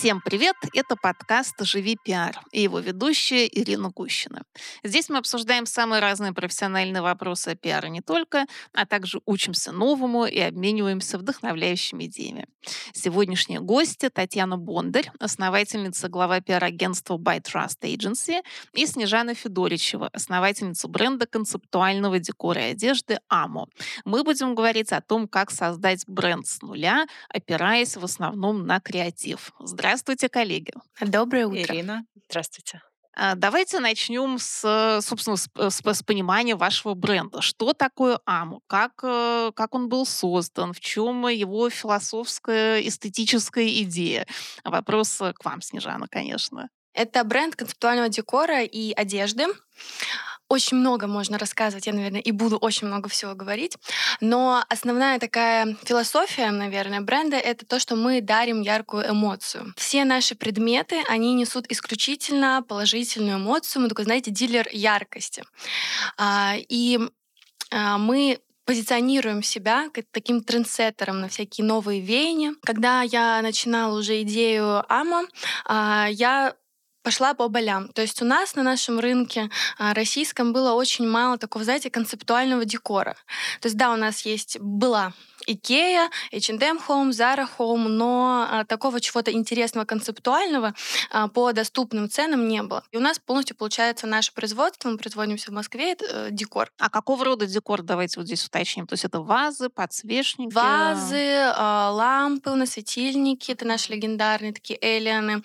Всем привет! Это подкаст «Живи пиар» и его ведущая Ирина Гущина. Здесь мы обсуждаем самые разные профессиональные вопросы о пиаре не только, а также учимся новому и обмениваемся вдохновляющими идеями. Сегодняшние гости Татьяна Бондарь, основательница глава пиар-агентства By Trust Agency, и Снежана Федоричева, основательница бренда концептуального декора и одежды «Амо». Мы будем говорить о том, как создать бренд с нуля, опираясь в основном на креатив. Здравствуйте, коллеги. Доброе утро. Ирина, здравствуйте. А, давайте начнем с, собственно, с, с, с понимания вашего бренда. Что такое АМУ? Как, э, как он был создан? В чем его философская, эстетическая идея? Вопрос к вам, Снежана, конечно. Это бренд концептуального декора и одежды очень много можно рассказывать, я, наверное, и буду очень много всего говорить. Но основная такая философия, наверное, бренда — это то, что мы дарим яркую эмоцию. Все наши предметы, они несут исключительно положительную эмоцию. Мы такой, знаете, дилер яркости. А, и а, мы позиционируем себя как таким трендсеттером на всякие новые веяния. Когда я начинала уже идею АМА, а, я пошла по болям. То есть у нас на нашем рынке а, российском было очень мало такого, знаете, концептуального декора. То есть да, у нас есть была Икея, H&M Home, Zara Home, но а, такого чего-то интересного, концептуального а, по доступным ценам не было. И у нас полностью получается наше производство, мы производимся в Москве, это э, декор. А какого рода декор, давайте вот здесь уточним? То есть это вазы, подсвечники? Вазы, э, лампы, у нас светильники, это наши легендарные такие эллианы,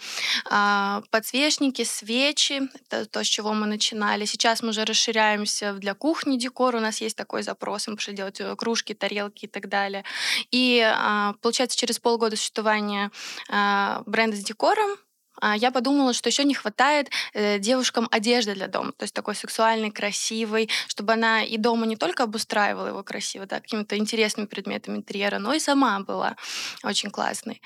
э, подсвечники, свечи, это то, с чего мы начинали. Сейчас мы уже расширяемся для кухни декор, у нас есть такой запрос, мы пошли делать э, кружки, тарелки и так далее далее. И а, получается, через полгода существования а, бренда с декором а, я подумала, что еще не хватает э, девушкам одежды для дома, то есть такой сексуальной, красивой, чтобы она и дома не только обустраивала его красиво, да, какими-то интересными предметами интерьера, но и сама была очень классной.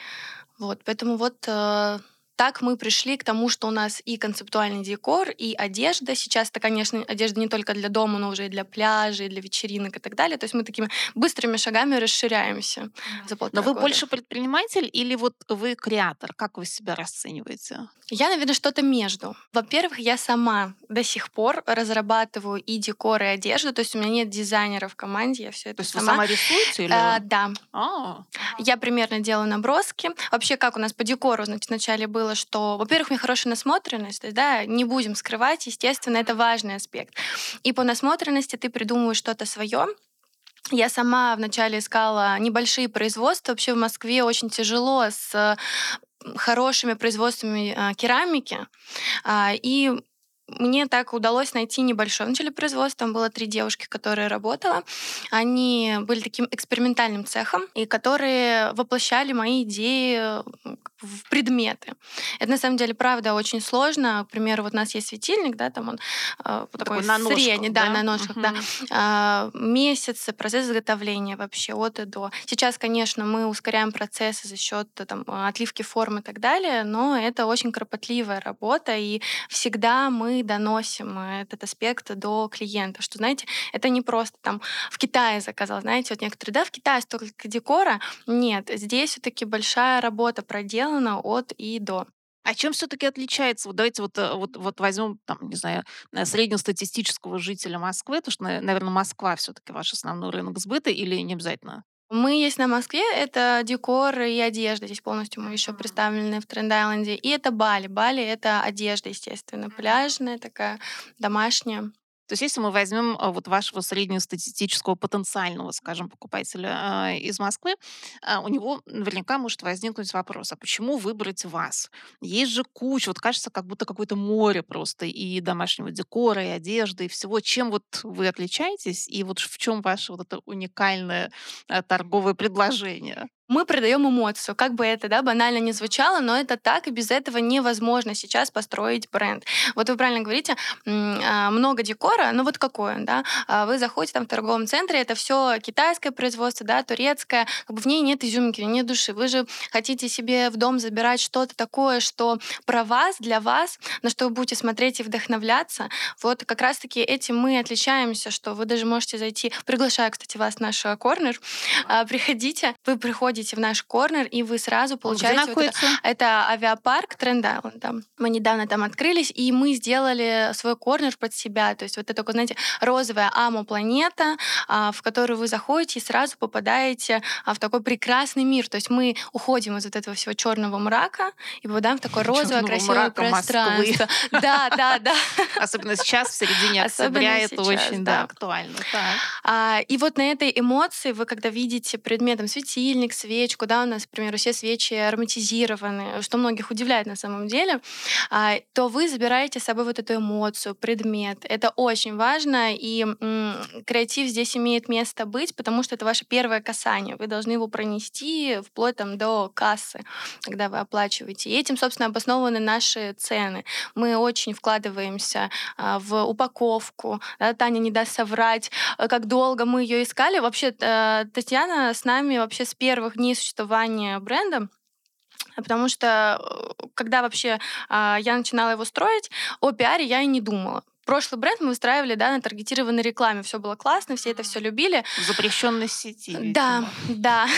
Вот, поэтому вот э, так мы пришли к тому, что у нас и концептуальный декор, и одежда. Сейчас это, конечно, одежда не только для дома, но уже и для пляжей, для вечеринок и так далее. То есть мы такими быстрыми шагами расширяемся за Но вы года. больше предприниматель или вот вы креатор? Как вы себя расцениваете? Я, наверное, что-то между. Во-первых, я сама до сих пор разрабатываю и декор, и одежду. То есть у меня нет дизайнера в команде, я все это То есть сама. вы сама рисуете? Или... А, да. А. Я примерно делаю наброски. Вообще, как у нас по декору, значит, вначале было было, что, во-первых, у меня хорошая насмотренность, то есть, да, не будем скрывать, естественно, это важный аспект. И по насмотренности ты придумываешь что-то свое, я сама вначале искала небольшие производства. Вообще в Москве очень тяжело с хорошими производствами а, керамики. А, и мне так удалось найти небольшое вначале производство. Там было три девушки, которые работала. Они были таким экспериментальным цехом, и которые воплощали мои идеи в предметы. Это на самом деле, правда, очень сложно. К примеру, вот у нас есть светильник, да, там он э, такой, такой на ножках, средний, да, да на ножках, угу. да. Э, месяцы, процесс изготовления вообще от и до. Сейчас, конечно, мы ускоряем процессы за счет там, отливки форм и так далее, но это очень кропотливая работа, и всегда мы доносим этот аспект до клиента, что, знаете, это не просто там в Китае заказал, знаете, вот некоторые, да, в Китае столько декора. Нет, здесь все-таки большая работа проделана от и до. А чем все-таки отличается? Вот давайте вот, э, вот, вот возьмем, там, не знаю, э, среднестатистического жителя Москвы, потому что, наверное, Москва все-таки ваш основной рынок сбыта или не обязательно? Мы есть на Москве, это декор и одежда. Здесь полностью мы еще представлены в Тренд-Айленде. И это Бали. Бали — это одежда, естественно, пляжная такая, домашняя. То есть если мы возьмем а, вот вашего среднестатистического потенциального, скажем, покупателя а, из Москвы, а, у него наверняка может возникнуть вопрос, а почему выбрать вас? Есть же куча, вот кажется, как будто какое-то море просто и домашнего декора, и одежды, и всего. Чем вот вы отличаетесь, и вот в чем ваше вот это уникальное торговое предложение? Мы продаем эмоцию. Как бы это да, банально не звучало, но это так, и без этого невозможно сейчас построить бренд. Вот вы правильно говорите, а, много декора, ну вот какой он, да? А вы заходите там в торговом центре, это все китайское производство, да, турецкое, как бы в ней нет изюминки, нет души. Вы же хотите себе в дом забирать что-то такое, что про вас, для вас, на что вы будете смотреть и вдохновляться. Вот как раз-таки этим мы отличаемся, что вы даже можете зайти, приглашаю, кстати, вас в наш корнер, а, приходите, вы приходите заходите в наш корнер, и вы сразу Он где получаете вот это, это авиапарк Тренд Айленд. там. Мы недавно там открылись, и мы сделали свой корнер под себя. То есть вот это, такое, знаете, розовая амо-планета, а, в которую вы заходите и сразу попадаете а, в такой прекрасный мир. То есть мы уходим из вот этого всего черного мрака и попадаем в такое розовое, Черного красивое мрака Москвы. пространство. Да, да, да. Особенно сейчас, в середине октября, это очень да, актуально. А, и вот на этой эмоции вы, когда видите предметом светильник, свечку, да, у нас, к примеру, все свечи ароматизированы, что многих удивляет на самом деле, а, то вы забираете с собой вот эту эмоцию, предмет. Это очень важно, и креатив здесь имеет место быть, потому что это ваше первое касание. Вы должны его пронести вплоть там, до кассы, когда вы оплачиваете. И этим, собственно, обоснованы наши цены. Мы очень вкладываемся а, в упаковку. Да, Таня не даст соврать, э, как долго мы ее искали. Вообще, э, Татьяна с нами вообще с первых дней существования бренда, потому что э, когда вообще а, я начинала его строить, о пиаре я и не думала. Прошлый бренд мы выстраивали да, на таргетированной рекламе. Все было классно, все это все любили. В запрещенной сети, Да, видимо. да.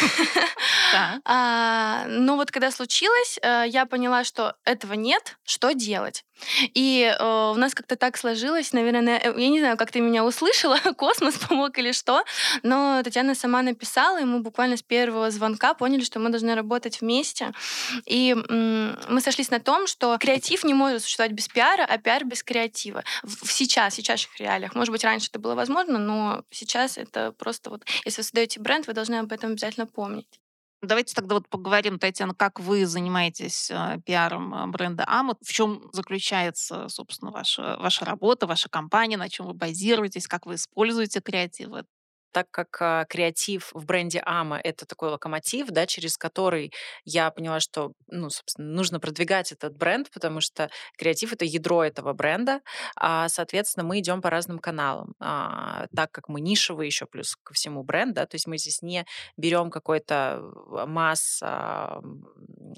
А, Но вот когда случилось, э, я поняла, что этого нет, что делать? И э, у нас как-то так сложилось, наверное, э, я не знаю, как ты меня услышала, космос помог или что, но Татьяна сама написала, и мы буквально с первого звонка поняли, что мы должны работать вместе. И м, мы сошлись на том, что креатив не может существовать без пиара, а пиар без креатива. Сейчас, в сейчасшних реалиях. Может быть, раньше это было возможно, но сейчас это просто вот... Если вы создаете бренд, вы должны об этом обязательно помнить. Давайте тогда вот поговорим, Татьяна, как вы занимаетесь э, пиаром э, бренда Амут, в чем заключается, собственно, ваша, ваша работа, ваша компания, на чем вы базируетесь, как вы используете креативы. Так как а, креатив в бренде Ама это такой локомотив, да, через который я поняла, что, ну, собственно, нужно продвигать этот бренд, потому что креатив это ядро этого бренда, а, соответственно, мы идем по разным каналам, А, так как мы нишевый еще плюс ко всему бренд, да, то есть мы здесь не берем какой-то масс, а, м,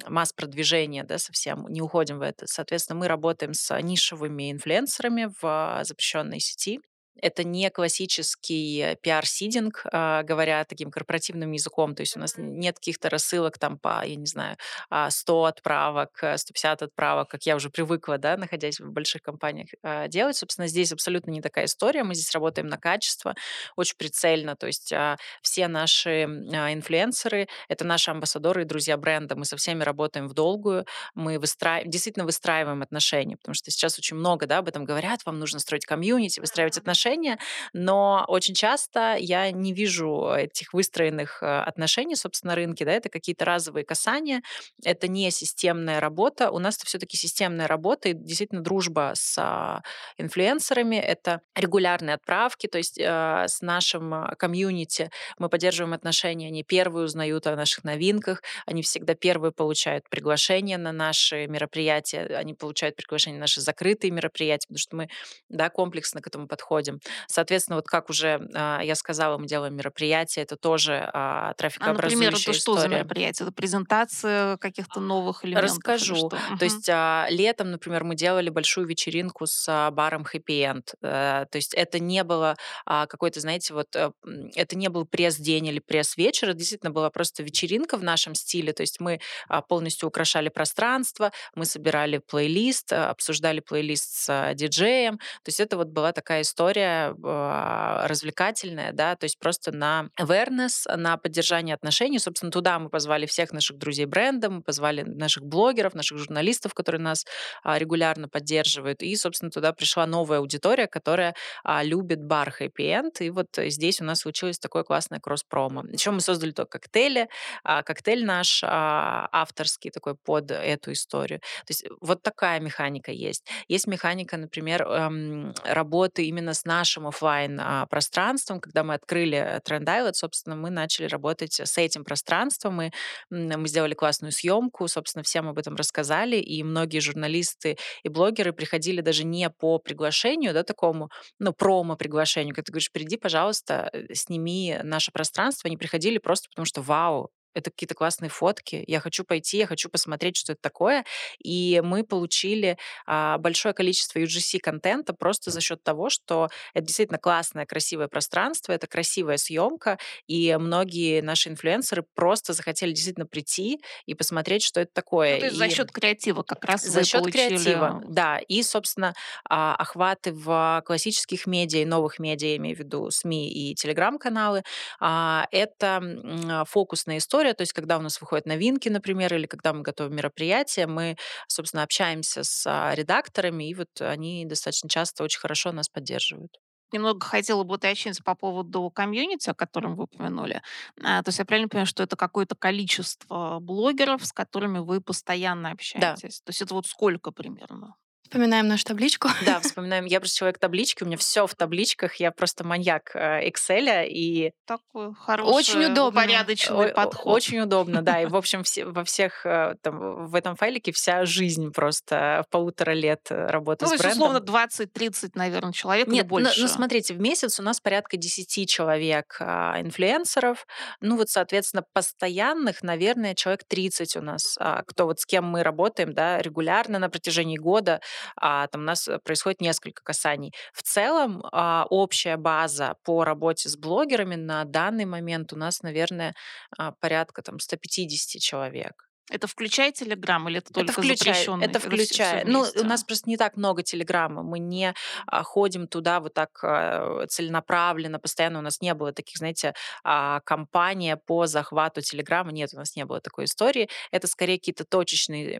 масс продвижения, да, совсем, не уходим в это. Соответственно, мы работаем с нишевыми инфлюенсерами в запрещенной сети, это не классический э, пиар-сидинг, а, говоря таким корпоративным языком. То есть у нас нет каких-то рассылок там по, я не знаю, а, 100 отправок, э, 150 отправок, как я уже привыкла, да, находясь в больших компаниях, а, делать. Собственно, здесь абсолютно не такая история. Мы здесь работаем на качество, очень прицельно. То есть а, все наши а, инфлюенсеры — это наши амбассадоры и друзья бренда. Мы со всеми работаем в долгую. Мы выстраиваем, действительно выстраиваем отношения, потому что сейчас очень много да, об этом говорят. Вам нужно строить комьюнити, выстраивать Мгм. Отношения, но очень часто я не вижу этих выстроенных э, отношений, собственно, на рынке. Да, это какие-то разовые касания, это не системная работа. У нас это все-таки системная работа и действительно дружба с а, инфлюенсерами. Это регулярные отправки, то есть э, с нашим а, комьюнити мы поддерживаем отношения. Они первые узнают о наших новинках, они всегда первые получают приглашение на наши мероприятия, они получают приглашение на наши закрытые мероприятия, потому что мы да, комплексно к этому подходим. Соответственно, вот как уже а, я сказала, мы делаем мероприятия, это тоже а, А, например, это трафикообразующая что за история. мероприятие? Это презентация каких-то новых элементов или Расскажу. То есть а, летом, например, мы делали большую вечеринку с а, баром Happy End. Э, То есть это не было а, какой-то, знаете, вот э, это не был пресс-день или пресс-вечер, это действительно была просто вечеринка в нашем стиле. То есть мы а, полностью украшали пространство, мы собирали плейлист, а, обсуждали плейлист с а, диджеем. То есть это вот была такая история а, развлекательная, да, то есть просто на awareness, на поддержание отношений. Собственно, туда мы позвали всех наших друзей бренда, мы позвали наших блогеров, наших журналистов, которые нас а, регулярно поддерживают. И, собственно, туда пришла новая аудитория, которая а, любит бар Happy End. И вот э, здесь у нас случилось такое классное кросс-промо. Еще мы создали то коктейли, а, коктейль наш а, авторский такой под эту историю. То есть вот такая механика есть. Есть механика, например, эм, работы именно с нашим оффлайн а, пространством. Когда мы открыли э, Trend Island, собственно, мы начали работать с этим пространством. М, мы сделали классную съемку, собственно, всем об этом рассказали, и многие журналисты и блогеры приходили даже не по приглашению, да, такому, ну, промо-приглашению, когда ты говоришь, приди, пожалуйста, э, сними наше пространство. Они приходили просто потому что, вау, это какие-то классные фотки, я хочу пойти, я хочу посмотреть, что это такое. И мы получили а, большое количество UGC-контента просто за счет того, что это действительно классное, красивое пространство, это красивая съемка, и многие наши инфлюенсеры просто захотели действительно прийти и посмотреть, что это такое. Ну, то есть за И счет креатива как раз за счет получили... креатива, да. И, собственно, а, охваты в классических медиа и новых медиа, я имею в виду СМИ и телеграм-каналы, а, это фокусная история, то есть когда у нас выходят новинки, например, или когда мы готовим мероприятия, мы, собственно, общаемся с а, редакторами, и вот они достаточно часто очень хорошо нас поддерживают. Немного хотела бы уточнить по поводу комьюнити, о котором вы упомянули. А, то есть я правильно понимаю, что это какое-то количество блогеров, с которыми вы постоянно Да. общаетесь? То есть это вот сколько примерно? Вспоминаем нашу табличку. Да, вспоминаем. Я просто человек таблички, у меня все в табличках, я просто маньяк э, Excel, и Такой хороший, Очень удобно. о- подход. Очень удобно, да. И, в общем, все, во всех, э, там, в этом файлике вся жизнь просто полутора лет э, работы Ну, то с есть, брендом. условно, 20-30, наверное, человек Нет, ну, больше. ну смотрите, в месяц у нас порядка 10 человек а, инфлюенсеров. Ну вот, соответственно, постоянных, наверное, человек 30 у нас, а, кто вот с кем мы работаем, да, регулярно на протяжении года. А, там у нас э, происходит несколько касаний. В целом, а, общая база по работе с блогерами на данный момент у нас, наверное, а, порядка там 150 человек. Это включая Телеграм или это Это только включая, запрещенный? это включая. Ну, у нас просто не так много телеграмма. Мы не а, ходим туда вот так а, целенаправленно, постоянно. У нас не было таких, знаете, а, кампания по захвату телеграмма. Нет, у нас не было такой истории. Это скорее какие-то точечные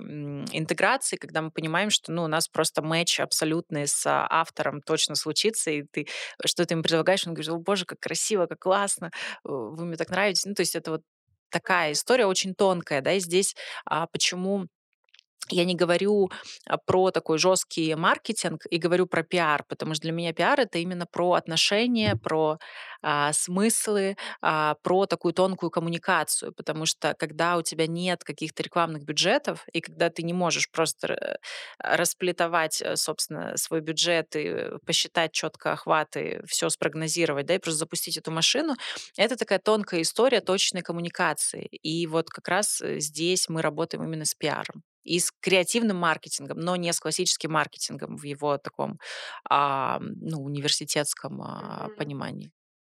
интеграции, когда мы понимаем, что ну, у нас просто матч абсолютный с автором точно случится, и ты что-то им предлагаешь, он говорит, о боже, как красиво, как классно, вы мне так нравитесь. Ну, то есть это вот такая история очень тонкая, да, и здесь а, почему я не говорю а, про такой жесткий маркетинг и говорю про пиар, потому что для меня пиар это именно про отношения, про а, смыслы, а, про такую тонкую коммуникацию, потому что когда у тебя нет каких-то рекламных бюджетов и когда ты не можешь просто р- расплетовать, э, собственно, свой бюджет и э, посчитать четко охваты, все спрогнозировать, да, и просто запустить эту машину, это такая тонкая история точной коммуникации. И вот как раз э, здесь мы работаем именно с пиаром и с креативным маркетингом, но не с классическим маркетингом в его таком а, ну, университетском а, Мгм. понимании.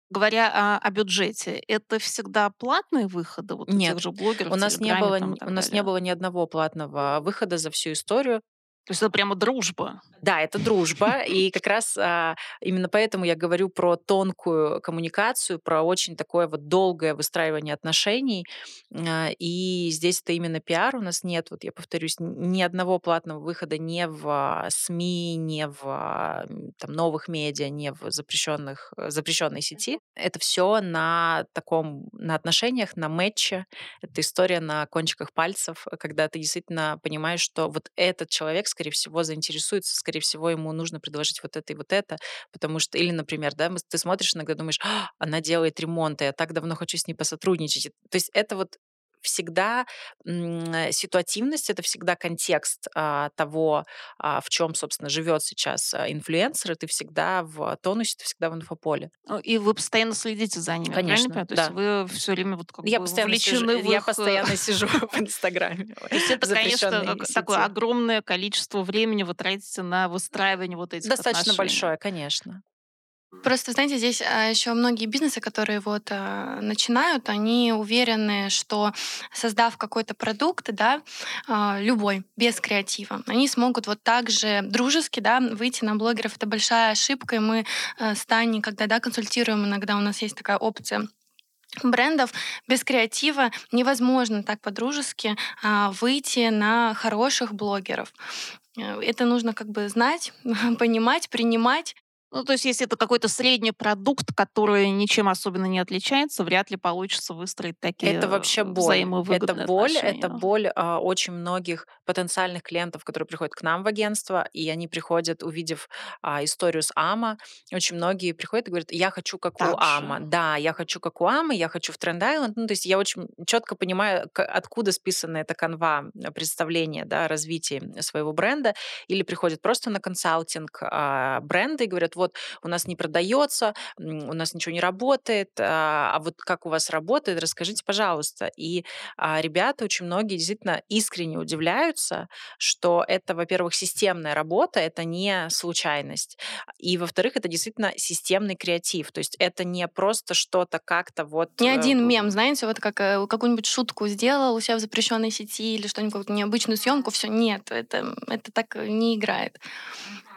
Говоря о, о бюджете, это всегда платные выходы вот Нет, же блогеров у нас не было, там у нас не было ни одного платного выхода за всю историю. То есть это прямо дружба. Да, это дружба, и как раз а, именно поэтому я говорю про тонкую коммуникацию, про очень такое вот долгое выстраивание отношений. А, И здесь это именно пиар. У нас нет, вот я повторюсь, ни одного платного выхода не в СМИ, не в там, новых медиа, не в запрещенных, э, запрещенной сети. Это все на таком, на отношениях, на матче. Это история на кончиках пальцев, когда ты действительно понимаешь, что вот этот человек, скорее всего, заинтересуется, скорее всего, ему нужно предложить вот это и вот это, потому что, или, например, да, ты смотришь иногда, думаешь, «А, она делает ремонт, и я так давно хочу с ней посотрудничать. То есть это вот всегда э, ситуативность, это всегда контекст а, того, а, в чем, собственно, живет сейчас а, инфлюенсер, и ты всегда в тонусе, ты всегда в инфополе. Ну, И вы постоянно следите за ними, правильно Конечно, понимаю? То есть да. вы все время вот как Я бы постоянно, сижу, в я их... э, постоянно сижу в Инстаграме. То есть это, конечно, такое огромное количество времени вы тратите на выстраивание вот этих Достаточно большое, конечно. Просто, знаете, здесь еще многие бизнесы, которые вот а, начинают, они уверены, что создав какой-то продукт, да, а, любой, без креатива, они смогут вот так же дружески, да, выйти на блогеров. Это большая ошибка, и мы с Таней, когда, да, консультируем, иногда у нас есть такая опция брендов без креатива невозможно так по-дружески а, выйти на хороших блогеров. Э, Это нужно как бы знать, понимать, принимать. Ну, то есть, если это какой-то средний продукт, который ничем особенно не отличается, вряд ли получится выстроить такие Это вообще боль. Это боль, это отношения. боль а, очень многих потенциальных клиентов, которые приходят к нам в агентство, и они приходят, увидев а, историю с Ама. Очень многие приходят и говорят, я хочу как у Так Ама. же. Да, я хочу как у Ама, я хочу в Тренд Айленд. Ну, то есть я очень четко понимаю, откуда списана эта канва э, представления, да, развития своего бренда. Или приходят просто на консалтинг а, бренда и говорят, вот у нас не продается, у нас ничего не работает, а, а вот как у вас работает, расскажите, пожалуйста. И а, ребята очень многие действительно искренне удивляются, что это, во-первых, системная работа, это не случайность. И, во-вторых, это действительно системный креатив. То есть это не просто что-то как-то вот... Не э, один мем, знаете, вот как э, какую-нибудь шутку сделал у себя в запрещенной сети или что-нибудь, необычную съемку, все, нет, это, это так не играет.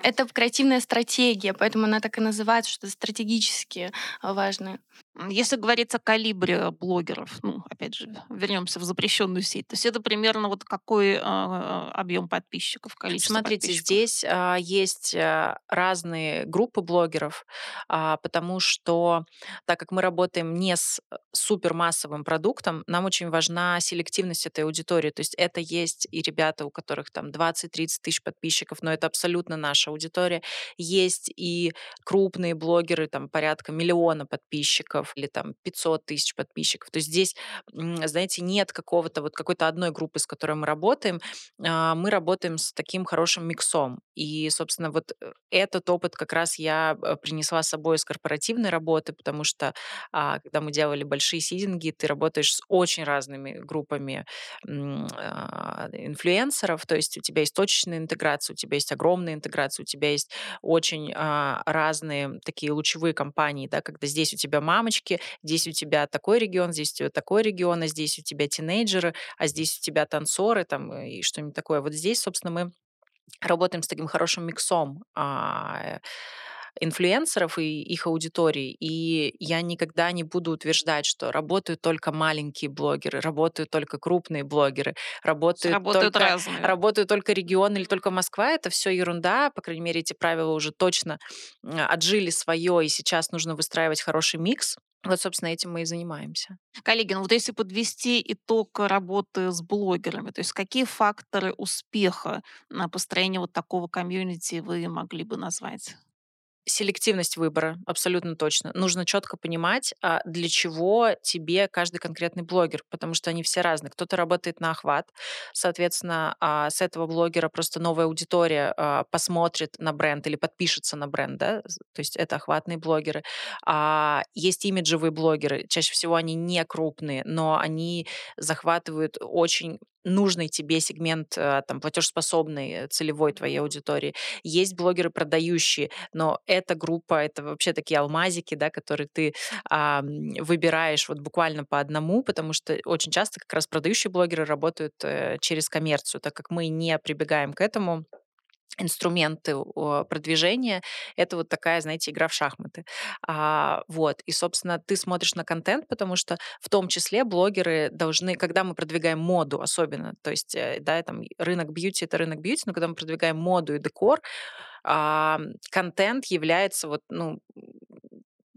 Это креативная стратегия, поэтому она так и называется, что стратегически важная. Если говорить о калибре блогеров, ну, опять же, вернемся в запрещенную сеть, то есть это примерно вот какой а, объем подписчиков, количество Смотрите, подписчиков? здесь а, есть а, разные группы блогеров, а, потому что так как мы работаем не с э, супермассовым продуктом, нам очень важна селективность этой аудитории. То есть это есть и ребята, у которых там 20-30 тысяч подписчиков, но это абсолютно наша аудитория. Есть и крупные блогеры, там порядка миллиона подписчиков или там 500 тысяч подписчиков. То есть здесь, знаете, нет какого-то вот какой-то одной группы, с которой мы работаем. А, Мы работаем с таким хорошим миксом. И, собственно, вот э, этот опыт как раз я э, принесла с собой из корпоративной работы, потому что а, когда мы делали большие сидинги, ты работаешь с очень разными группами а, инфлюенсеров, то есть у тебя есть точечная интеграция, у тебя есть огромная интеграция, у тебя есть очень разные такие лучевые компании, да, когда здесь у тебя мамочки, здесь у тебя такой регион, здесь у тебя такой регион, а здесь у тебя тинейджеры, а здесь у тебя танцоры там и что-нибудь такое. Вот здесь, собственно, мы работаем с таким хорошим миксом а, инфлюенсеров и их аудитории. И я никогда не буду утверждать, что работают только маленькие блогеры, работают только крупные блогеры, работают работают только, разные. работают только регион или только Москва. Это все ерунда. По крайней мере, эти правила уже точно отжили свое, и сейчас нужно выстраивать хороший микс. Вот, собственно, этим мы и занимаемся. Коллеги, ну вот если подвести итог работы с блогерами, то есть какие факторы успеха на построение вот такого комьюнити вы могли бы назвать? Селективность выбора, абсолютно точно. Нужно четко понимать, а, для чего тебе каждый конкретный блогер, потому что они все разные. Кто-то работает на охват, соответственно, а, с этого блогера просто новая аудитория а, посмотрит на бренд или подпишется на бренд, да, то есть это охватные блогеры. Есть имиджевые блогеры, чаще всего они не крупные, но они захватывают очень нужный тебе сегмент а, там платежеспособной э, целевой твоей аудитории. Есть блогеры продающие, но эта группа, это вообще такие алмазики, да, которые ты а, выбираешь вот буквально по одному, потому что очень часто как раз продающие блогеры работают э, через коммерцию, так как мы не прибегаем к этому инструменты продвижения. Это вот такая, знаете, игра в шахматы. А, вот. И, собственно, ты смотришь на контент, потому что в том числе блогеры должны, когда мы продвигаем моду особенно, то есть, э, да, там рынок бьюти— это рынок бьюти, но когда мы продвигаем моду и декор, а, контент является вот, ну,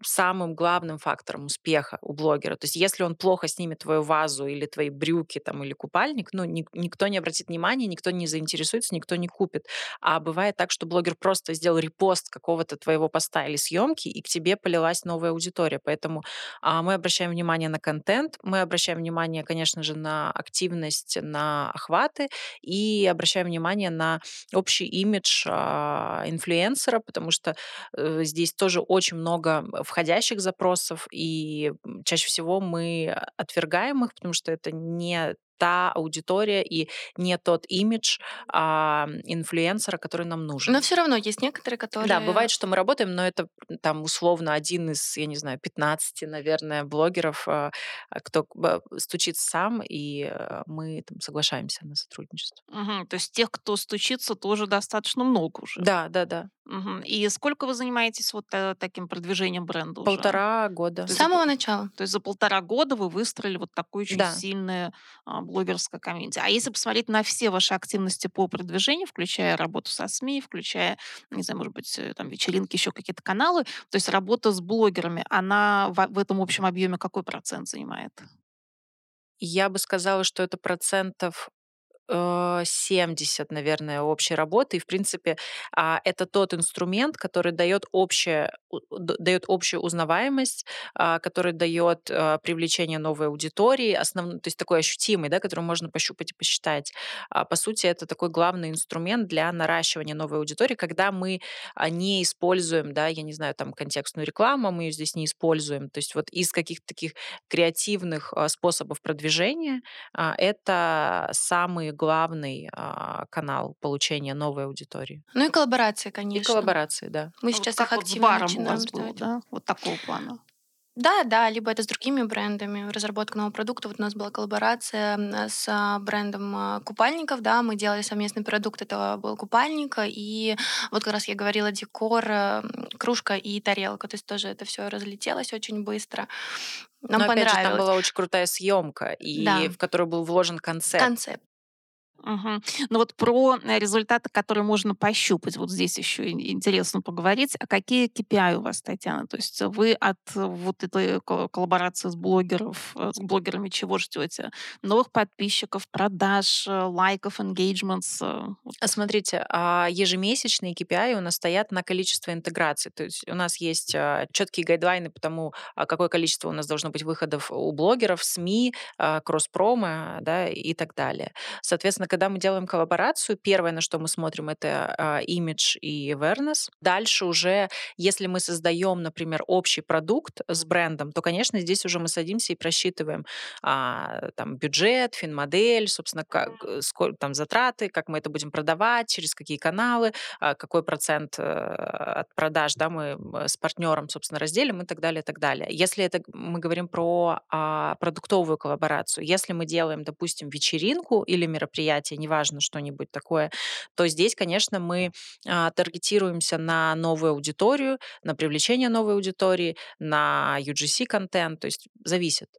самым главным фактором успеха у блогера. То есть если он плохо снимет твою вазу или твои брюки там, или купальник, ну, ни- никто не обратит внимания, никто не заинтересуется, никто не купит. А бывает так, что блогер просто сделал репост какого-то твоего поста или съемки, и к тебе полилась новая аудитория. Поэтому а, мы обращаем внимание на контент, мы обращаем внимание, конечно же, на активность, на охваты и обращаем внимание на общий имидж а, инфлюенсера, потому что э, здесь тоже очень много входящих запросов, и чаще всего мы отвергаем их, потому что это не та аудитория и не тот имидж а, инфлюенсера, который нам нужен. Но все равно есть некоторые, Да, которые... бывает, что мы работаем, но это там условно один из, я не знаю, 15, наверное, блогеров, а, а, кто стучит сам, и а, мы там соглашаемся на сотрудничество. Мгм. То есть тех, кто стучится, тоже достаточно много уже. Да, да, да. Мгм. И сколько вы занимаетесь вот э, таким продвижением бренда уже? Полтора года. То С за, самого пол- начала. то есть за полтора года вы выстроили вот такое очень Да. сильное блогерское комьюнити. А если посмотреть на все ваши активности по продвижению, включая работу со СМИ, включая, не знаю, может быть, э, там вечеринки, еще какие-то каналы, то есть работа с блогерами, она в, в этом общем объеме какой процент занимает? Я бы сказала, что это процентов э, 70, наверное, общей работы. И, в принципе, а, это тот инструмент, который дает общее дает общую узнаваемость, а, который дает а, привлечение новой аудитории, основ... то есть такой ощутимый, да, который можно пощупать и посчитать. А, по сути, это такой главный инструмент для наращивания новой аудитории, когда мы не используем, да, я не знаю, там контекстную рекламу, мы ее здесь не используем. То есть вот из каких-то таких креативных способов продвижения это самый главный канал получения новой аудитории. Ну и коллаборации, конечно. И коллаборации, да. Мы а сейчас вот их активно вот начинаем у вас да? Вот такого плана. Да, да, либо это с другими брендами, разработка нового продукта. Вот у нас была коллаборация с а, брендом а, купальников, да, мы делали совместный продукт, это был купальник, и вот как раз я говорила декор, кружка и тарелка, то есть тоже это все разлетелось очень быстро. Нам Но, понравилось. Опять же, там была очень крутая съемка, и да. в которую был вложен концепт. Концепт. Угу. Ну вот про э, результаты, которые можно пощупать, вот здесь еще интересно поговорить. А какие KPI у вас, Татьяна? То есть вы от вот этой коллаборации с блогеров, э, с блогерами чего ждете? Новых подписчиков, продаж, э, лайков, engagements? А смотрите, а ежемесячные KPI у нас стоят на количество интеграций. То есть у нас есть четкие гайдлайны по тому, какое количество у нас должно быть выходов у блогеров, СМИ, кросс-промо да, и так далее. Соответственно, когда мы делаем коллаборацию, первое, на что мы смотрим, это а, имидж и awareness. Дальше уже, если мы создаем, например, общий продукт с брендом, то, конечно, здесь уже мы садимся и просчитываем а, там бюджет, финмодель, собственно, как, э, сколько там затраты, как мы это будем продавать, через какие каналы, а, какой процент а, от продаж да, мы с партнером, собственно, разделим и так далее, и так далее. Если это мы говорим про а, продуктовую коллаборацию, если мы делаем, допустим, вечеринку или мероприятие, мероприятие, неважно, что-нибудь такое, то здесь, конечно, мы а, таргетируемся на новую аудиторию, на привлечение новой аудитории, на UGC-контент, то есть зависит.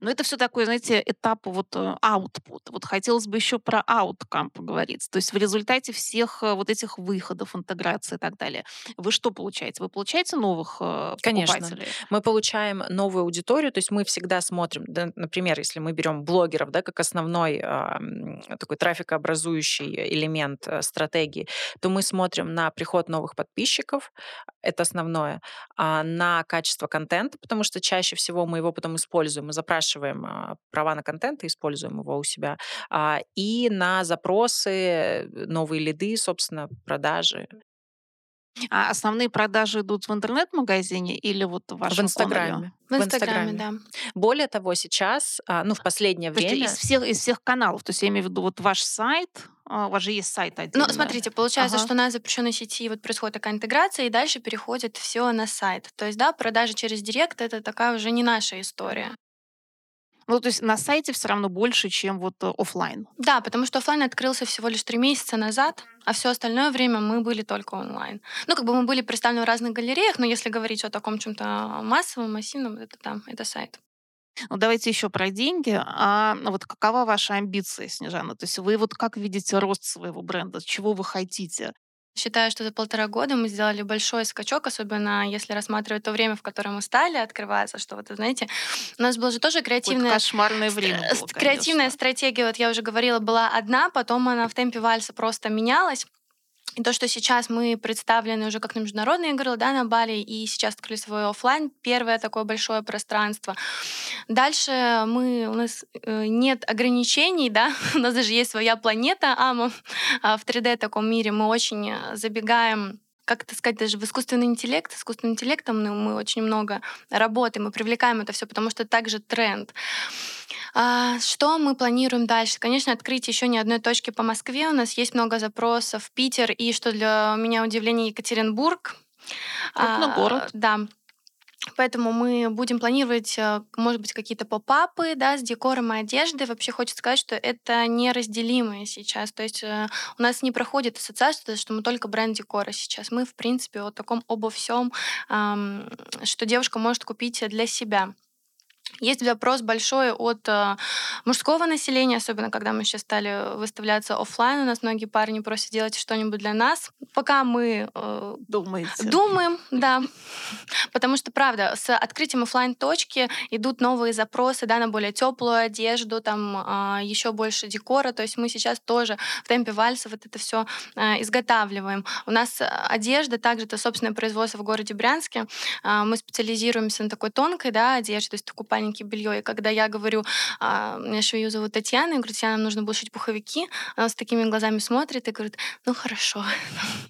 Но это все такое, знаете, этап вот э, output. Вот хотелось бы еще про outcome поговорить. То есть в результате всех э, вот этих выходов, интеграции и так далее, вы что получаете? Вы получаете новых э, Конечно. Мы получаем новую аудиторию, то есть мы всегда смотрим, да, например, если мы берем блогеров, да, как основной э, такой трафикообразующий элемент э, стратегии, то мы смотрим на приход новых подписчиков, это основное, а на качество контента, потому что чаще всего мы его потом используем, мы запрашиваем а, права на контент и используем его у себя, а, и на запросы, новые лиды, собственно, продажи. А основные продажи идут в интернет-магазине или вот в вашем В Инстаграме. В Инстаграме, да. Более того, сейчас, а, ну, в последнее То время... из всех, из всех каналов, то есть я имею в виду вот ваш сайт, у вас же есть сайт Ну, отдельно. смотрите, получается, Ага. что на запрещенной сети вот происходит такая интеграция, и дальше переходит все на сайт. То есть, да, продажи через директ это такая уже не наша история. Ну, то есть на сайте все равно больше, чем вот э, офлайн. Да, потому что офлайн открылся всего лишь три месяца назад, а все остальное время мы были только онлайн. Ну, как бы мы были представлены в разных галереях, но если говорить о таком чем-то массовом, массивном, это там, это сайт. Ну, давайте еще про деньги. А вот какова ваша амбиция, Снежана? То есть вы вот как видите рост своего бренда? Чего вы хотите? Считаю, что за полтора года мы сделали большой скачок, особенно если рассматривать то время, в котором мы стали открываться, что вот, знаете, у нас было же тоже креативное... кошмарное время было, Креативная стратегия, вот я уже говорила, была одна, потом она в темпе вальса просто менялась. И то, что сейчас мы представлены уже как на международные игры, да, на Бали, и сейчас открыли свой офлайн, первое такое большое пространство. Дальше мы, у нас э, нет ограничений, да, у нас даже есть своя планета Ама в 3D таком мире. Мы очень э, забегаем как это сказать, даже в искусственный интеллект, с искусственным интеллектом ну, мы очень много работаем, мы привлекаем это все, потому что это также тренд. А, что мы планируем дальше? Конечно, открыть еще не одной точки по Москве. У нас есть много запросов в Питер и, что для меня удивление, Екатеринбург. Крупный а, город. Да. Поэтому мы будем планировать, э, может быть, какие-то поп-апы да, с декором и одеждой. Вообще хочется сказать, что это неразделимое сейчас. То есть э, у нас не проходит ассоциация, что мы только бренд декора сейчас. Мы, в принципе, о таком обо всем, что девушка может купить для себя. Есть запрос большой от э, мужского населения, особенно когда мы сейчас стали выставляться офлайн. У нас многие парни просят делать что-нибудь для нас. Пока мы э, Думаете. думаем, да. Потому что, правда, с открытием офлайн точки идут новые запросы да, на более теплую одежду, там э, еще больше декора. То есть мы сейчас тоже в темпе вальса вот это все э, изготавливаем. У нас одежда также это собственное производство в городе Брянске. Э, мы специализируемся на такой тонкой да, одежде, то есть купальник купальники, белье. И когда я говорю, а, меня швею зовут Татьяна, я говорю, Татьяна, нам нужно было шить пуховики, она с такими глазами смотрит и говорит, ну хорошо,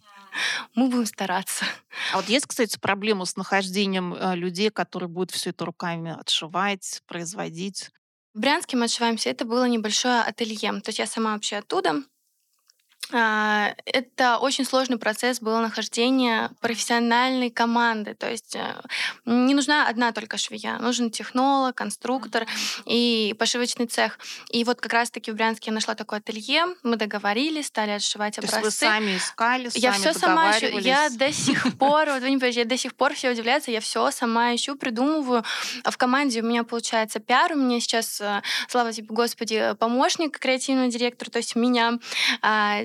мы будем стараться. А вот есть, кстати, проблема с нахождением э, людей, которые будут все это руками отшивать, производить? В Брянске мы отшиваемся. Это было небольшое ателье. То есть я сама вообще оттуда. А, это очень сложный процесс было нахождения профессиональной команды. То есть э, не нужна одна только швея, нужен технолог, конструктор и пошивочный цех. И вот как раз-таки в Брянске я нашла такое ателье, мы договорились, стали отшивать образцы. То есть вы сами искали, я сами все сама ищу, я до сих пор, вот вы не поверите, я до сих пор все удивляются, я все сама ищу, придумываю. В команде у меня получается пиар, у меня сейчас, э, слава тебе, Господи, помощник креативного директора, то есть меня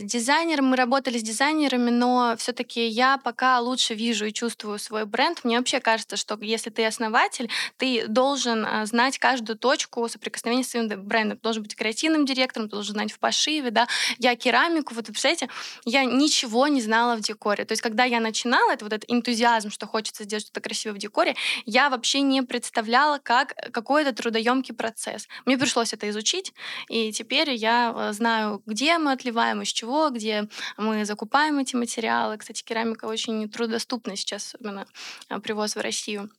дизайнером, мы работали с дизайнерами, но все-таки я пока лучше вижу и чувствую свой бренд. Мне вообще кажется, что если ты основатель, ты должен а, знать каждую точку соприкосновения с своим брендом. Ты должен быть креативным директором, ты должен знать в пошиве, да. Я керамику, вот представляете, я ничего не знала в декоре. То есть, когда я начинала, это вот этот энтузиазм, что хочется сделать что-то красивое в декоре, я вообще не представляла, как какой это трудоемкий процесс. Мне пришлось это изучить, и теперь я э, знаю, где мы отливаем, из чего, где мы закупаем эти материалы. Кстати, керамика очень трудоступна сейчас, именно а, привоз в Россию.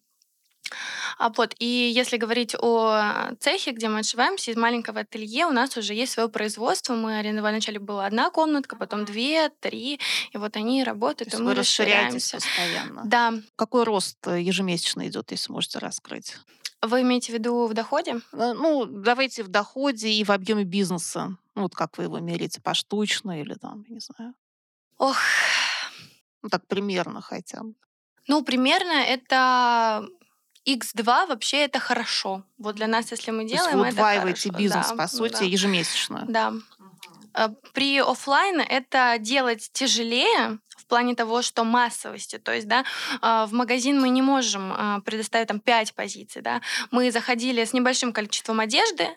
А вот, и если говорить о цехе, где мы отшиваемся, из маленького ателье у нас уже есть свое производство. Мы арендовали, вначале была одна комнатка, потом две, три, и вот они работают, То и мы расширяемся. постоянно. Да. Какой рост э, ежемесячно идет, если можете раскрыть? Вы имеете в виду в доходе? Э, Ну, давайте в доходе и в объеме бизнеса. Ну, вот как вы его меряете, поштучно или там, я не знаю. Ох, Ну, так примерно хотя бы. ну, примерно это X2 вообще это хорошо. Вот для нас, если мы То есть делаем, вы это удваиваете хорошо. бизнес, Да, по сути, да. ежемесячно. Да. Э, При оффлайн это делать тяжелее в плане того, что массовости. То есть, да, а, в магазин мы не можем а, предоставить там 5 позиций, да. Мы заходили с небольшим количеством одежды,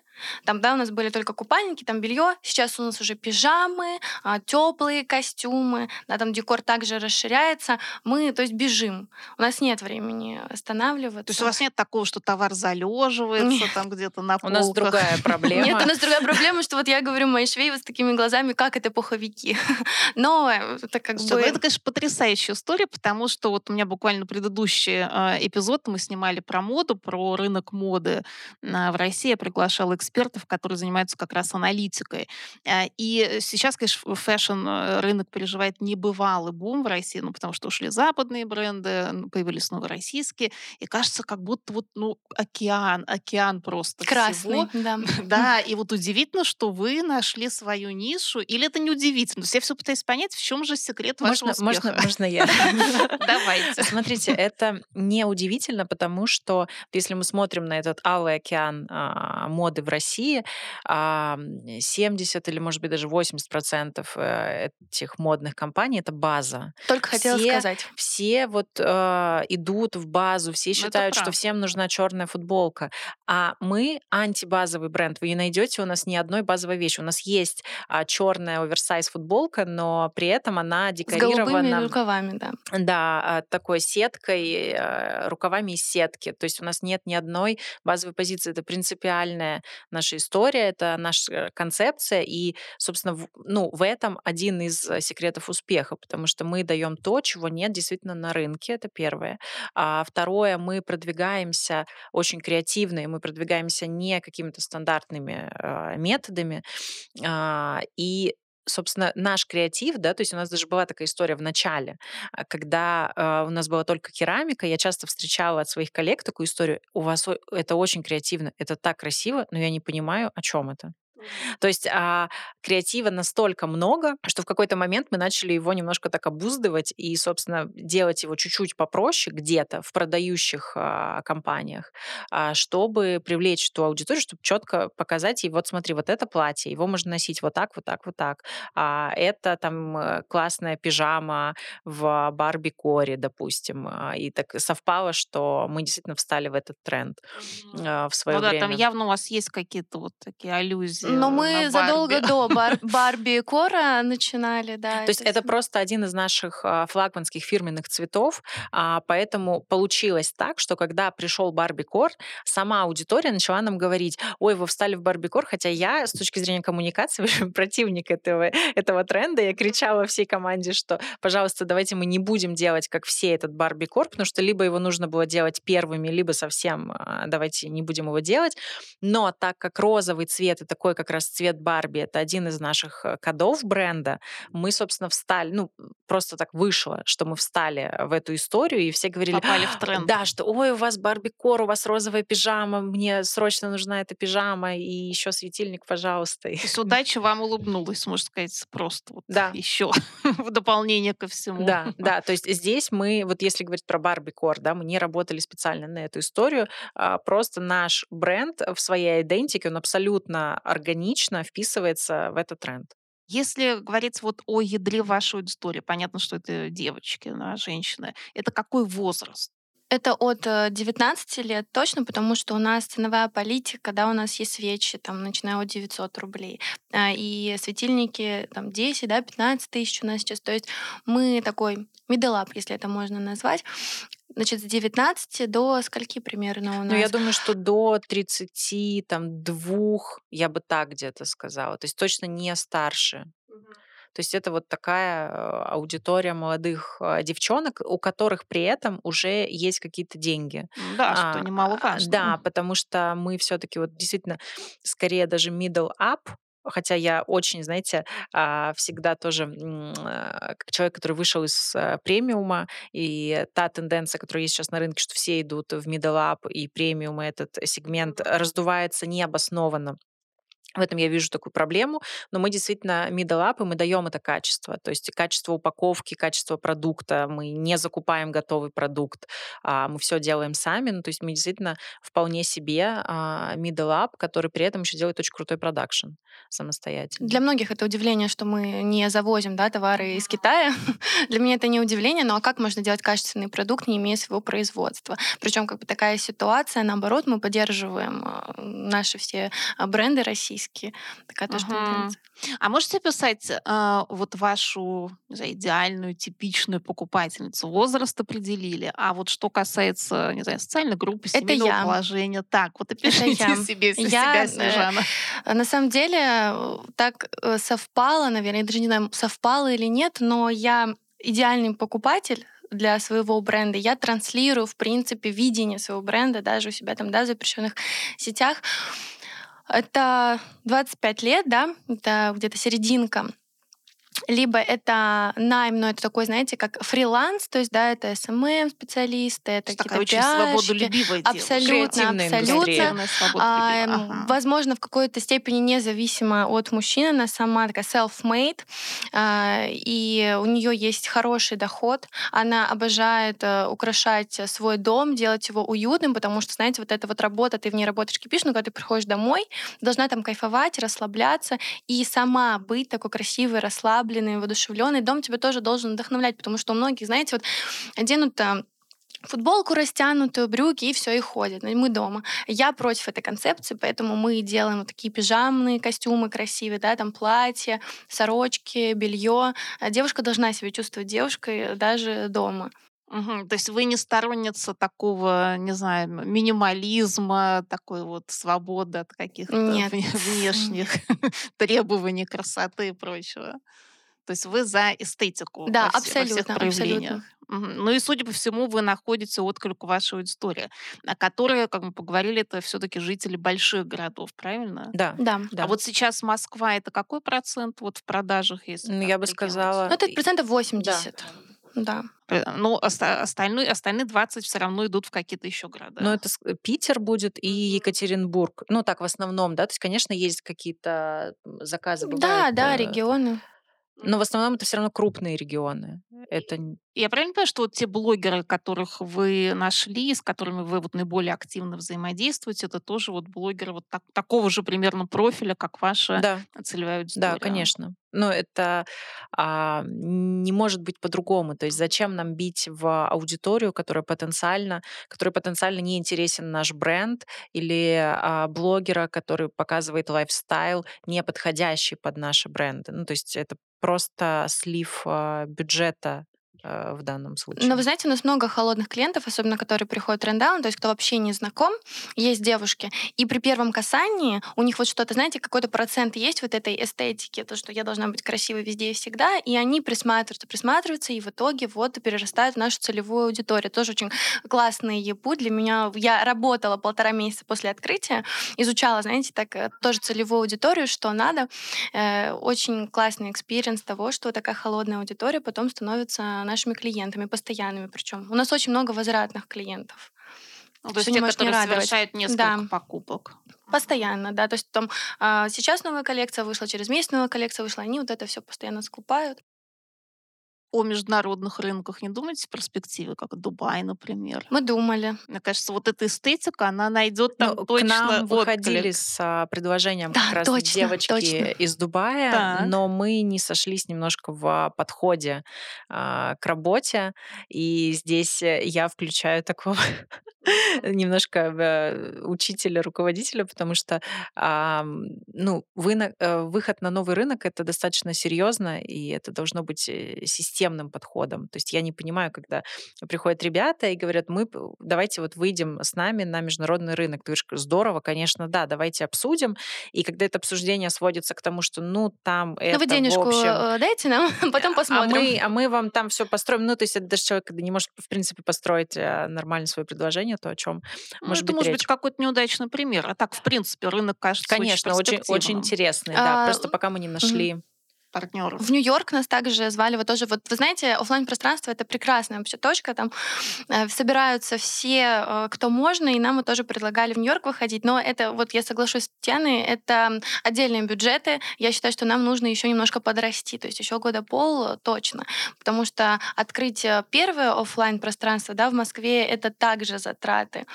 там, да, у нас были только купальники, там белье. Сейчас у нас уже пижамы, теплые костюмы, да, там декор также расширяется. Мы, то есть, бежим. У нас нет времени останавливаться. То есть у вас нет такого, что товар залеживается Нет. там где-то на У полках? нас другая проблема. Нет, у нас другая проблема, что вот я говорю моей швее вот с такими глазами, как это пуховики. Но это как ну бы... это, конечно, потрясающая история, потому что вот у меня буквально предыдущий э, эпизод мы снимали про моду, про рынок моды э, в России. Я приглашала экспертов, которые занимаются как раз аналитикой. Э, и сейчас, конечно, fashion э, переживает небывалый бум в России, ну, потому что ушли западные бренды, н- появились новые российские. И кажется, как будто вот, ну, океан, океан просто Красный, всего. да. Да, и вот удивительно, что вы нашли свою нишу, или это не удивительно? То есть я все пытаюсь понять, в чем же секрет вашего Можно, можно, успеха. можно я? Давайте. Смотрите, это не удивительно, потому что если мы смотрим на этот алый океан а, моды в России, а, м, 70 или, может быть, даже 80 процентов э, этих модных компаний это база. Только хотела Все- сказать. Все вот э, идут в базу, все Ну, считают, что всем нужна черная футболка. А мы антибазовый бренд. Вы не найдете у нас ни одной базовой вещи. У нас есть черная оверсайз футболка, но при этом она С голубыми декорирована рукавами, да. да, а, такой сеткой, э, рукавами из сетки. То есть у нас нет ни одной базовой позиции. Это принципиальная наша история, это наша концепция. И, собственно, в- ну, в этом один из э, секретов успеха, потому что мы даем то, чего нет действительно на рынке. Это первое. А второе, мы продвигаемся очень креативно, и мы продвигаемся не какими-то стандартными э, методами. А, И собственно, наш креатив, да, то есть у нас даже была такая история в начале, а, когда э, у нас была только керамика, я часто встречала от своих коллег такую историю, у вас это очень креативно, это так красиво, но я не понимаю, о чем это. То есть а, креатива настолько много, что в какой-то момент мы начали его немножко так обуздывать и, собственно, делать его чуть-чуть попроще где-то в продающих а, компаниях, а, чтобы привлечь ту аудиторию, чтобы четко показать ей, вот смотри, вот это платье, его можно носить вот так, вот так, вот так. А это там э, классная пижама в Барби-коре, допустим. А, и так совпало, что мы действительно встали в этот тренд mm-hmm. в свое ну, время. да, там явно у вас есть какие-то вот такие аллюзии. Но мы задолго до бар- Барби Кора начинали, да. То есть это просто один из наших а, флагманских фирменных цветов, а, поэтому получилось так, что когда пришел Барби Кор, сама аудитория начала нам говорить, ой, вы встали в Барби Кор, хотя я с точки зрения коммуникации противник этого, этого тренда, я кричала всей команде, что, пожалуйста, давайте мы не будем делать, как все, этот Барби Кор, потому что либо его нужно было делать первыми, либо совсем а, давайте не будем его делать. Но так как розовый цвет и такой как раз цвет Барби, это один из наших э, кодов бренда, мы, собственно, встали, ну, просто так вышло, что мы встали в эту историю, и все говорили... Попали в тренд. Да, что, ой, у вас Барби Кор, у вас розовая пижама, мне срочно нужна эта пижама, и еще светильник, пожалуйста. То есть удача вам улыбнулась, можно сказать, просто вот да. еще в дополнение ко всему. Да, да, то есть здесь мы, вот если говорить про Барби Кор, да, мы не работали специально на эту историю, а просто наш бренд в своей идентике, он абсолютно органично вписывается в этот тренд. Если говорить вот о ядре вашей аудитории, понятно, что это девочки, да, женщины, это какой возраст? Это от 19 э, лет точно, потому что у нас ценовая политика, да, у нас есть свечи, там, начиная от 900 рублей, а, и светильники, там, 10, да, 15 тысяч у нас сейчас. То есть мы такой middle up, если это можно назвать. Значит, с 19 до скольки примерно у нас? Ну, я думаю, что до 30, там, двух, я бы так где-то сказала. То есть точно не старше. То есть это вот такая э, аудитория молодых э, девчонок, у которых при этом уже есть какие-то деньги. Да, что а, немаловажно. Да, потому что мы все-таки вот действительно скорее даже middle up, Хотя я очень, знаете, а, всегда тоже а, как человек, который вышел из э, премиума, и та тенденция, которая есть сейчас на рынке, что все идут в middle up, и премиум, этот сегмент раздувается необоснованно в этом я вижу такую проблему, но мы действительно middle up, и мы даем это качество. То есть качество упаковки, качество продукта. Мы не закупаем готовый продукт, а мы все делаем сами. Ну, то есть мы действительно вполне себе а, middle up, который при этом еще делает очень крутой продакшн самостоятельно. Для многих это удивление, что мы не завозим да, товары из Китая. Для меня это не удивление, но а как можно делать качественный продукт, не имея своего производства? Причем как бы такая ситуация, наоборот, мы поддерживаем а, наши все а, бренды российские, российские. Такая тоже ага. тенденция. А можете описать э, вот вашу не знаю, идеальную, типичную покупательницу? Возраст определили, а вот что касается, не знаю, социальной группы, семейного Это я. положения, так, вот опишите я. себе я, себя, Снежана. Э, на самом деле э, так э, совпало, наверное, я даже не знаю, совпало или нет, но я идеальный покупатель для своего бренда. Я транслирую, в принципе, видение своего бренда даже у себя там, да, в запрещенных сетях. Это 25 лет, да, это где-то серединка либо это найм, но это такой, знаете, как фриланс, то есть, да, это SMM специалисты, это какие-то очень свободолюбивое Абсолютно, абсолютно. А, ага. Возможно, в какой-то степени независимо от мужчины, она сама такая self-made, а, и у нее есть хороший доход, она обожает а, украшать свой дом, делать его уютным, потому что, знаете, вот эта вот работа, ты в ней работаешь, кипишь, но когда ты приходишь домой, должна там кайфовать, расслабляться и сама быть такой красивой, расслабленной, расслабленный, воодушевленный, дом тебя тоже должен вдохновлять, потому что у многих, знаете, вот оденут там футболку растянутую, брюки, и все, и ходят. Мы дома. Я против этой концепции, поэтому мы делаем вот такие пижамные костюмы красивые, да, там платья, сорочки, белье. А девушка должна себя чувствовать девушкой даже дома. Мгм. То есть вы не сторонница такого, не знаю, минимализма, такой вот свободы от каких-то внешних требований красоты и прочего. То есть вы за эстетику Да, во, все- во всех абсолютно, проявлениях. абсолютно. Ну и, судя по всему, вы находите отклик у вашей аудитории, а которые, как мы поговорили, это все-таки жители больших городов, правильно? Да, Да. А вот сейчас Москва это какой процент вот в продажах, если Ну, я бы сказала, Ну, это процентов 80. да. Э, ну, оста- остальные, остальные 20 все равно идут в какие-то еще города. Но это э, Питер будет и Екатеринбург. Ну, так в основном, да. То есть, конечно, есть какие-то заказы, Да, бывают. да, э, регионы. Но в основном это все равно крупные регионы. Это Я правильно понимаю, что вот те блогеры, которых вы нашли, с которыми вы вот наиболее активно взаимодействуете, это тоже вот блогеры вот так- такого же примерно профиля, как ваша да, целевая аудитория? да, конечно. Но это а, не может быть по-другому. То есть зачем нам бить в аудиторию, которая потенциально, которой потенциально не интересен наш бренд, или а, блогера, который показывает лайфстайл, не подходящий под наши бренды. Ну, то есть это просто слив а, бюджета а, в данном случае. Но вы знаете, у нас много холодных клиентов, особенно которые приходят в трендаун, то есть кто вообще не знаком, есть девушки, и при первом касании у них вот что-то, знаете, какой-то процент есть вот этой эстетики, то, что я должна быть красивой везде и всегда, и они присматриваются, присматриваются, и в итоге вот перерастают в нашу целевую аудиторию. Тоже очень классный ебу для меня. Я работала полтора месяца после открытия, изучала, знаете, так э, тоже целевую аудиторию, что надо. Э, Очень классный experience того, что такая холодная аудитория потом становится нашими клиентами, постоянными причем. У нас очень много возвратных клиентов. Ну, то есть не те, не которые радовать. совершают несколько Да. покупок. Постоянно, да. То есть там а, сейчас новая коллекция вышла, через месяц новая коллекция вышла, они вот это все постоянно скупают. О международных рынках не думаете в перспективе, как Дубай, например? Мы думали. Мне кажется, вот эта эстетика, она найдет там Ну, точно к нам выходили отклик. с а, предложением Да, как раз точно, девочки точно. из Дубая, Так. но мы не сошлись немножко в подходе а, к работе, и здесь э, я включаю такого немножко э, учителя, руководителя, потому что ну, вына- э, выход на новый рынок это достаточно серьезно, и это должно быть э, системным подходом. То есть я не понимаю, когда приходят ребята и говорят, мы давайте вот выйдем с нами на международный рынок. Ты говоришь, здорово, конечно, да, давайте обсудим. И когда это обсуждение сводится к тому, что ну там это ну вы денежку в общем, дайте нам, потом а посмотрим. мы, а мы вам там все построим. Ну, то есть это даже человек, не может, в принципе, построить нормально свое предложение, то о чем Ну, может это быть может речь. быть какой-то неудачный пример. А так, в принципе, рынок кажется Конечно, очень, очень перспективным интересный, да. А, Просто пока мы не нашли. Партнеров. В Нью-Йорк нас также звали, вот тоже, вот вы знаете, оффлайн пространство это прекрасная вообще точка, там э, собираются все, э, кто можно, и нам вот тоже предлагали в Нью-Йорк выходить, но это, вот я соглашусь с Татьяной, это отдельные бюджеты, я считаю, что нам нужно еще немножко подрасти, то есть еще года пол э, точно, потому что открыть э, первое оффлайн пространство, да, в Москве, это также затраты,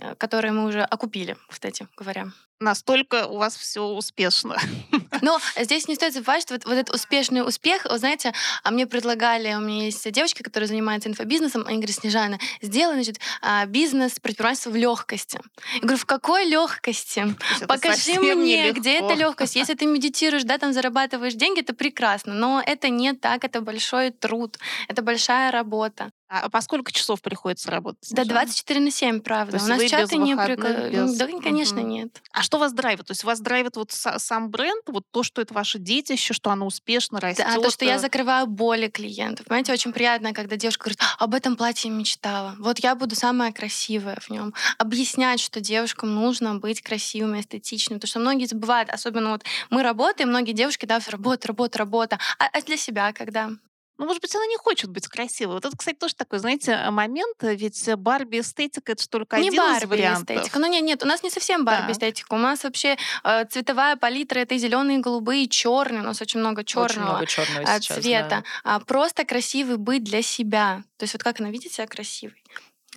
э, которые мы уже окупили, кстати говоря. Настолько у вас все успешно. Но здесь не стоит забывать, что вот, вот этот успешный успех, вы знаете, а мне предлагали, у меня есть девочки, которые занимаются инфобизнесом, они говорят, Снежана, сделай, значит, а, бизнес предпринимательства в легкости. Я говорю, в какой легкости? Это Покажи мне, где эта легкость. Если ты медитируешь, да, там зарабатываешь деньги, это прекрасно. Но это не так, это большой труд, это большая работа. А по сколько часов приходится работать? Да, Снежана? 24 на 7, правда. У нас чаты не прика- без- Да, конечно, Мгм. нет. А что вас драйвит? То есть вас драйвит вот са- сам бренд, вот то, что это ваше детище, что оно успешно растет? Да, то, что я э, закрываю боли клиентов. Понимаете, очень приятно, когда девушка говорит, об этом платье мечтала. Вот я буду самая красивая в нем. Объяснять, что девушкам нужно быть красивыми, эстетичными. Потому что многие забывают, особенно вот мы работаем, многие девушки, да, работа, работа, работа. А, а для себя когда? Ну, может быть, она не хочет быть красивой. Вот это, кстати, тоже такой, знаете, э, момент. э, Ведь э, Барби эстетика это же только не один из Барби вариантов. эстетика. Ну нет, нет, у нас не совсем Барби эстетика. У нас вообще э, цветовая палитра это зеленые, голубые, черные. У нас очень много Очень черного. много черного а, сейчас. цвета. да. А, просто красивый быть для себя. То есть вот как она видит себя красивой.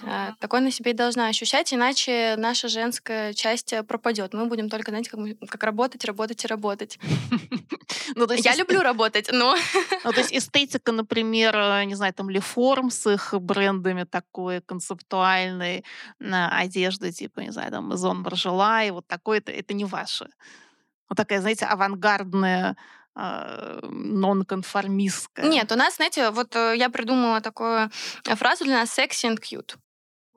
А, Такой она себе и должна ощущать, иначе наша женская часть э, пропадет. Мы будем только, знаете, как, мы- как работать, работать и работать. Ну, то есть Я люблю работать, но Ну, то есть эстетика, например, э, не знаю, там Леформ с их брендами такой концептуальной на одежды, типа, не знаю, там Мазон Баржела, и вот такое, это, это не ваше. Вот такая, знаете, авангардная, э, нонконформистская. нет, у нас, знаете, вот э, я придумала такую э, фразу для нас «sexy and cute».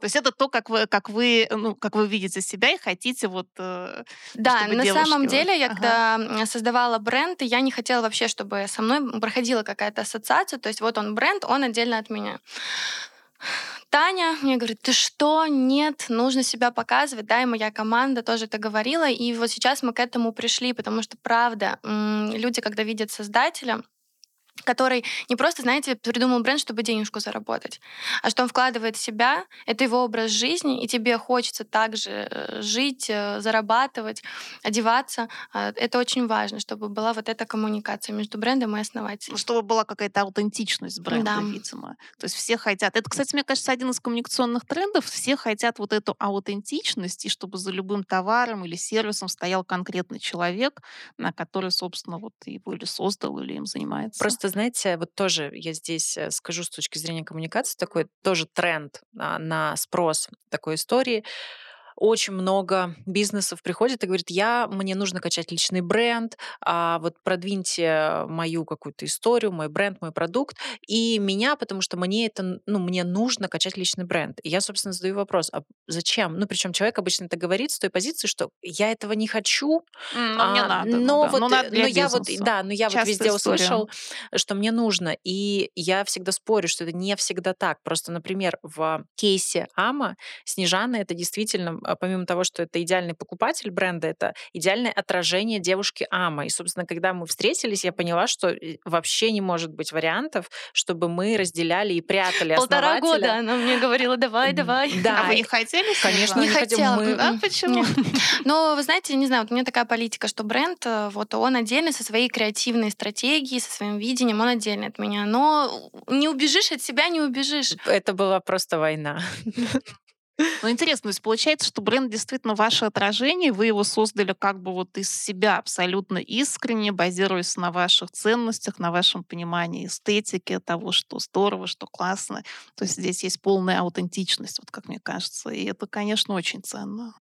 То есть это то, как вы, как вы, ну, как вы видите себя и хотите вот... э, Да, чтобы на девушки самом деле, я Ага. когда создавала бренд, я не хотела вообще, чтобы со мной проходила какая-то ассоциация. То есть вот он бренд, он отдельно от меня. Таня мне говорит, ты что? Нет, нужно себя показывать. Да, и моя команда тоже это говорила. И вот сейчас мы к этому пришли, потому что, правда, люди, когда видят создателя, который не просто, знаете, придумал бренд, чтобы денежку заработать, а что он вкладывает в себя, это его образ жизни, и тебе хочется также э, жить, э, зарабатывать, одеваться. А, это очень важно, чтобы была вот эта коммуникация между брендом и основателем. Чтобы была какая-то аутентичность бренда, да. видимо. То есть все хотят... Это, кстати, мне кажется, один из коммуникационных трендов. Все хотят вот эту аутентичность, и чтобы за любым товаром или сервисом стоял конкретный человек, на который, собственно, вот его или создал, или им занимается. Просто знаете, вот тоже я здесь э, скажу с точки зрения коммуникации, такой тоже тренд а, на спрос такой истории очень много бизнесов приходит и говорит, я, мне нужно качать личный бренд, а вот продвиньте мою какую-то историю, мой бренд, мой продукт, и меня, потому что мне это, ну, мне нужно качать личный бренд. И я, собственно, задаю вопрос, а зачем? Ну, причем человек обычно это говорит с той позиции, что я этого не хочу, но а, мне надо. Ну но да. вот, но, надо но я вот, да, но я Частая вот везде история. услышал, что мне нужно, и я всегда спорю, что это не всегда так. Просто, например, в кейсе Ама Снежана это действительно помимо того, что это идеальный покупатель бренда, это идеальное отражение девушки Ама. И, собственно, когда мы встретились, я поняла, что э, вообще не может быть вариантов, чтобы мы разделяли и прятали Полтора года она мне говорила, давай, давай. Да. А вы не хотели? Конечно, не, хотела. Мы... А почему? Но, вы знаете, не знаю, вот у меня такая политика, что бренд, э, вот он отдельно со своей креативной стратегией, со своим видением, он отдельно от меня. Но не убежишь от себя, не убежишь. Это была просто война. Ну, интересно, то есть получается, что бренд действительно ваше отражение, вы его создали как бы вот из себя абсолютно искренне, базируясь на ваших ценностях, на вашем понимании эстетики, того, что здорово, что классно. То есть здесь есть полная аутентичность, вот как мне кажется. И это, конечно, очень ценно.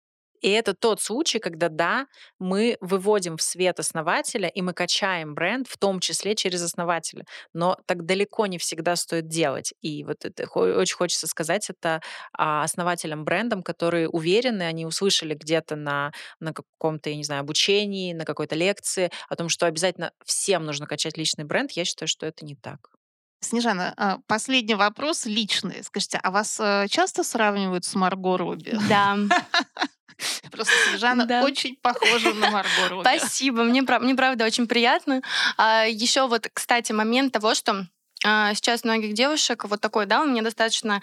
И это тот случай, когда, да, мы выводим в свет основателя, и мы качаем бренд, в том числе через основателя. Но так далеко не всегда стоит делать. И вот это очень хочется сказать это а, основателям брендам, которые уверены, они услышали где-то на, на каком-то, я не знаю, обучении, на какой-то лекции о том, что обязательно всем нужно качать личный бренд. Я считаю, что это не так. Снежана, а, последний вопрос личный. Скажите, а вас э, часто сравнивают с Марго Робби? Да. Просто Снежана да. очень похожа на Марго Робби. Спасибо, мне, мне правда очень приятно. А, еще вот, кстати, момент того, что а, сейчас многих девушек вот такой, да, у меня достаточно,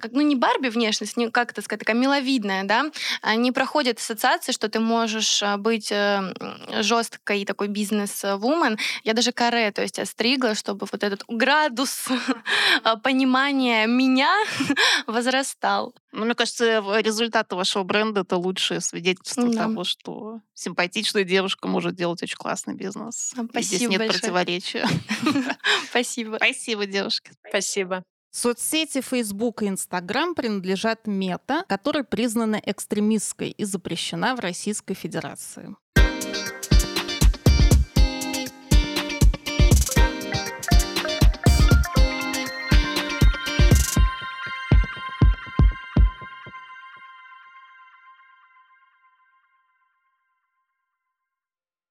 как, ну не Барби внешность, не, как это сказать, такая миловидная, да, не проходит ассоциации, что ты можешь а, быть э, жесткой такой бизнес-вумен. Я даже каре, то есть остригла, чтобы вот этот градус а, понимания меня возрастал. Ну, мне кажется, результаты вашего бренда это лучшее свидетельство да. того, что симпатичная девушка может делать очень классный бизнес. Спасибо. И здесь нет большое. противоречия. Спасибо. Спасибо, девушки. Спасибо. Соцсети Facebook и Instagram принадлежат Мета, которая признана экстремистской и запрещена в Российской Федерации.